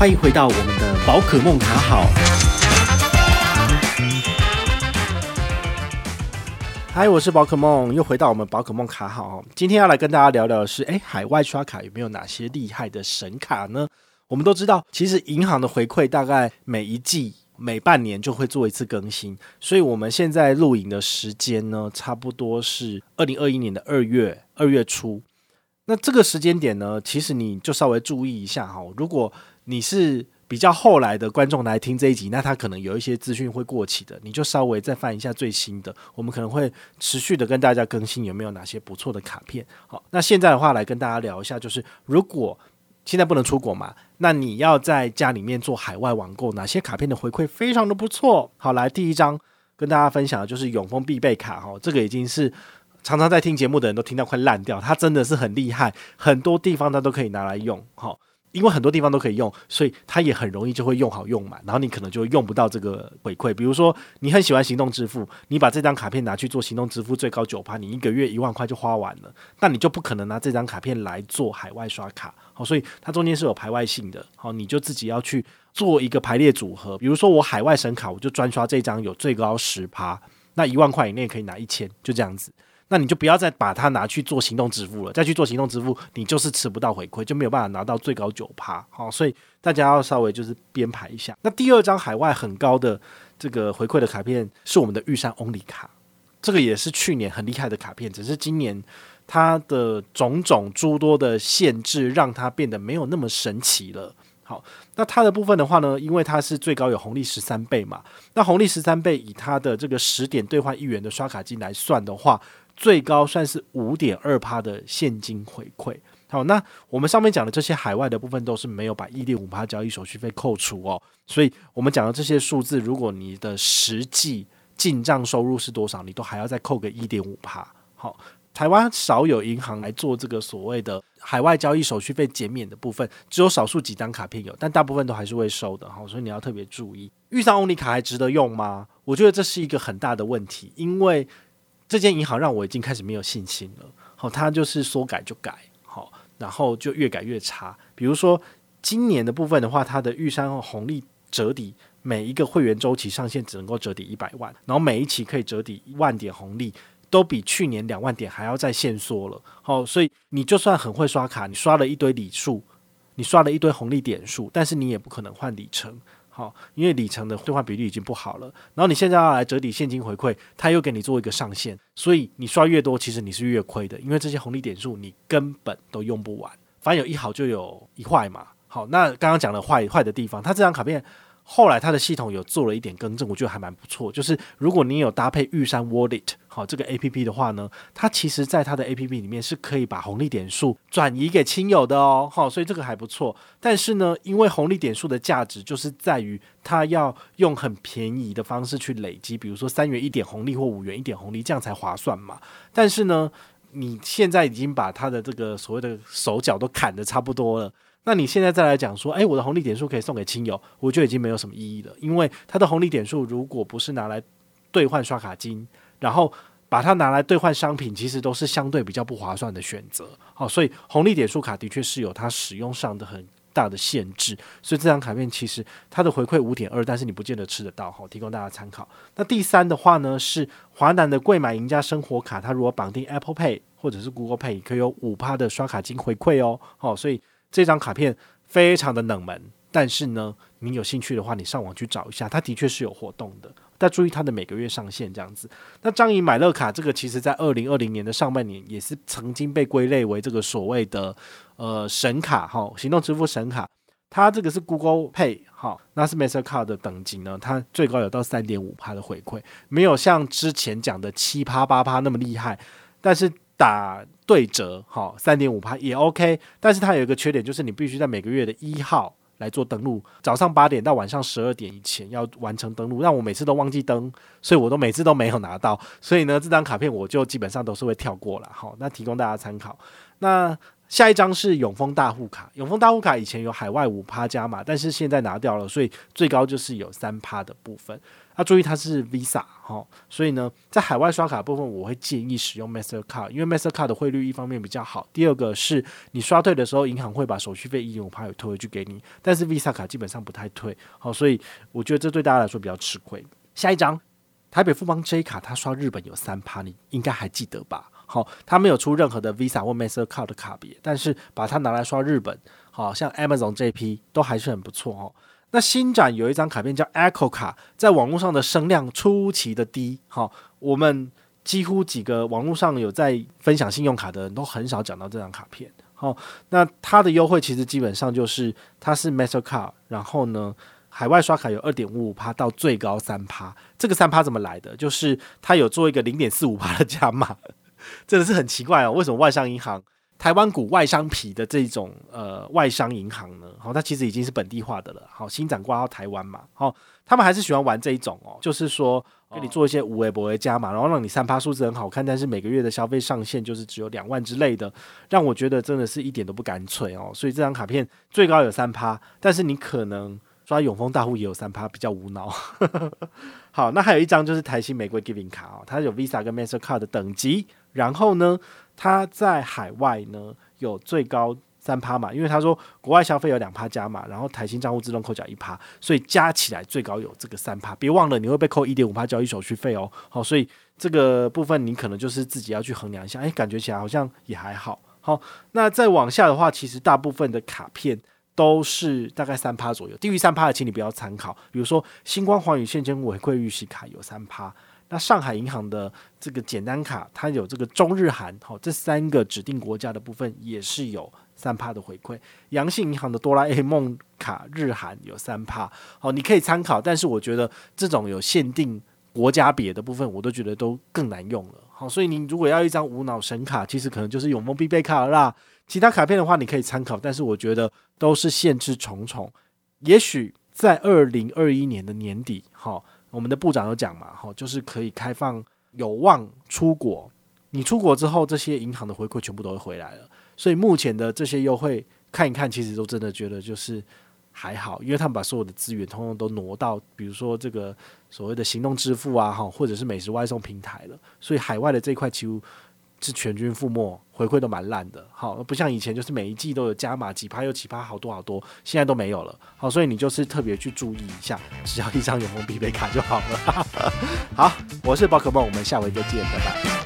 欢迎回到我们的宝可梦卡好。嗨，我是宝可梦，又回到我们宝可梦卡好。今天要来跟大家聊聊的是，诶，海外刷卡有没有哪些厉害的神卡呢？我们都知道，其实银行的回馈大概每一季、每半年就会做一次更新，所以我们现在录影的时间呢，差不多是二零二一年的二月二月初。那这个时间点呢，其实你就稍微注意一下哈，如果你是比较后来的观众来听这一集，那他可能有一些资讯会过期的，你就稍微再翻一下最新的。我们可能会持续的跟大家更新有没有哪些不错的卡片。好，那现在的话来跟大家聊一下，就是如果现在不能出国嘛，那你要在家里面做海外网购，哪些卡片的回馈非常的不错？好，来第一张跟大家分享的就是永丰必备卡哈，这个已经是常常在听节目的人都听到快烂掉，它真的是很厉害，很多地方它都可以拿来用哈。因为很多地方都可以用，所以它也很容易就会用好用满，然后你可能就用不到这个回馈。比如说你很喜欢行动支付，你把这张卡片拿去做行动支付，最高九趴，你一个月一万块就花完了，那你就不可能拿这张卡片来做海外刷卡。好，所以它中间是有排外性的。好，你就自己要去做一个排列组合。比如说我海外神卡，我就专刷这张有最高十趴，那一万块以内可以拿一千，就这样子。那你就不要再把它拿去做行动支付了，再去做行动支付，你就是吃不到回馈，就没有办法拿到最高九趴。好，所以大家要稍微就是编排一下。那第二张海外很高的这个回馈的卡片是我们的玉山 Only 卡，这个也是去年很厉害的卡片，只是今年它的种种诸多的限制让它变得没有那么神奇了。好，那它的部分的话呢，因为它是最高有红利十三倍嘛，那红利十三倍以它的这个十点兑换一元的刷卡金来算的话。最高算是五点二趴的现金回馈。好，那我们上面讲的这些海外的部分都是没有把一点五趴交易手续费扣除哦。所以我们讲的这些数字，如果你的实际进账收入是多少，你都还要再扣个一点五趴。好，台湾少有银行来做这个所谓的海外交易手续费减免的部分，只有少数几张卡片有，但大部分都还是会收的。好，所以你要特别注意。遇上欧尼卡还值得用吗？我觉得这是一个很大的问题，因为。这间银行让我已经开始没有信心了。好，它就是说改就改，好，然后就越改越差。比如说今年的部分的话，它的玉山红利折抵每一个会员周期上限只能够折抵一百万，然后每一期可以折抵一万点红利，都比去年两万点还要再限缩了。好，所以你就算很会刷卡，你刷了一堆里数，你刷了一堆红利点数，但是你也不可能换里程。好，因为里程的兑换比率已经不好了，然后你现在要来折抵现金回馈，他又给你做一个上限，所以你刷越多，其实你是越亏的，因为这些红利点数你根本都用不完，反正有一好就有一坏嘛。好，那刚刚讲了坏坏的地方，它这张卡片。后来它的系统有做了一点更正，我觉得还蛮不错。就是如果你有搭配玉山 Wallet 好这个 A P P 的话呢，它其实在它的 A P P 里面是可以把红利点数转移给亲友的哦。好，所以这个还不错。但是呢，因为红利点数的价值就是在于它要用很便宜的方式去累积，比如说三元一点红利或五元一点红利，这样才划算嘛。但是呢，你现在已经把它的这个所谓的手脚都砍得差不多了。那你现在再来讲说，诶，我的红利点数可以送给亲友，我觉得已经没有什么意义了，因为它的红利点数如果不是拿来兑换刷卡金，然后把它拿来兑换商品，其实都是相对比较不划算的选择。好，所以红利点数卡的确是有它使用上的很大的限制，所以这张卡片其实它的回馈五点二，但是你不见得吃得到。好，提供大家参考。那第三的话呢，是华南的贵买赢家生活卡，它如果绑定 Apple Pay 或者是 Google Pay，可以有五趴的刷卡金回馈哦。好，所以。这张卡片非常的冷门，但是呢，你有兴趣的话，你上网去找一下，它的确是有活动的。但注意它的每个月上限这样子。那张银买乐卡这个，其实在二零二零年的上半年也是曾经被归类为这个所谓的呃神卡哈，行动支付神卡。它这个是 Google Pay 哈，那是 Mastercard 的等级呢，它最高有到三点五趴的回馈，没有像之前讲的七趴八趴那么厉害，但是。打对折，好，三点五趴也 OK，但是它有一个缺点，就是你必须在每个月的一号来做登录，早上八点到晚上十二点以前要完成登录，让我每次都忘记登，所以我都每次都没有拿到，所以呢，这张卡片我就基本上都是会跳过了，好，那提供大家参考。那下一张是永丰大户卡，永丰大户卡以前有海外五趴加码，但是现在拿掉了，所以最高就是有三趴的部分。要、注意它是 Visa 哈，所以呢，在海外刷卡部分，我会建议使用 Mastercard，因为 Mastercard 的汇率一方面比较好，第二个是你刷退的时候，银行会把手续费一点五趴也退回去给你，但是 Visa 卡基本上不太退，好，所以我觉得这对大家来说比较吃亏。下一张，台北富邦 J 卡，它刷日本有三趴，你应该还记得吧？好，它没有出任何的 Visa 或 Mastercard 的卡别，但是把它拿来刷日本，好像 Amazon 这批都还是很不错哦。那新展有一张卡片叫 Echo 卡，在网络上的声量出奇的低。好，我们几乎几个网络上有在分享信用卡的人都很少讲到这张卡片。好，那它的优惠其实基本上就是它是 Mastercard，然后呢，海外刷卡有二点五五趴到最高三趴。这个三趴怎么来的？就是它有做一个零点四五趴的加码，真的是很奇怪哦。为什么外商银行？台湾股外商皮的这种呃外商银行呢，好，它其实已经是本地化的了。好，新展挂到台湾嘛，好，他们还是喜欢玩这一种哦，就是说给你做一些无微博的加码，然后让你三趴数字很好看，但是每个月的消费上限就是只有两万之类的，让我觉得真的是一点都不干脆哦。所以这张卡片最高有三趴，但是你可能刷永丰大户也有三趴，比较无脑。好，那还有一张就是台新玫瑰 Giving 卡哦，它有 Visa 跟 Mastercard 的等级，然后呢，它在海外呢有最高三趴嘛，因为他说国外消费有两趴加码，然后台新账户自动扣缴一趴，所以加起来最高有这个三趴。别忘了你会被扣一点五趴交易手续费哦。好，所以这个部分你可能就是自己要去衡量一下，诶，感觉起来好像也还好。好，那再往下的话，其实大部分的卡片都是大概三趴左右，低于三趴的请你不要参考。比如说星光寰宇现金回馈预习卡有三趴。那上海银行的这个简单卡，它有这个中日韩，好，这三个指定国家的部分也是有三趴的回馈。阳信银行的哆啦 A 梦卡日韩有三趴，好，你可以参考。但是我觉得这种有限定国家别的部分，我都觉得都更难用了。好，所以你如果要一张无脑神卡，其实可能就是永丰必备卡啦。其他卡片的话，你可以参考，但是我觉得都是限制重重。也许在二零二一年的年底，哈。我们的部长有讲嘛，哈，就是可以开放有望出国，你出国之后，这些银行的回馈全部都会回来了。所以目前的这些优惠看一看，其实都真的觉得就是还好，因为他们把所有的资源通通都挪到，比如说这个所谓的行动支付啊，哈，或者是美食外送平台了。所以海外的这块几乎是全军覆没，回馈都蛮烂的。好，不像以前就是每一季都有加码几趴又几趴，好多好多，现在都没有了。好，所以你就是特别去注意一下，只要一张永丰必备卡就好了。好，我是宝可梦，我们下回再见，拜拜。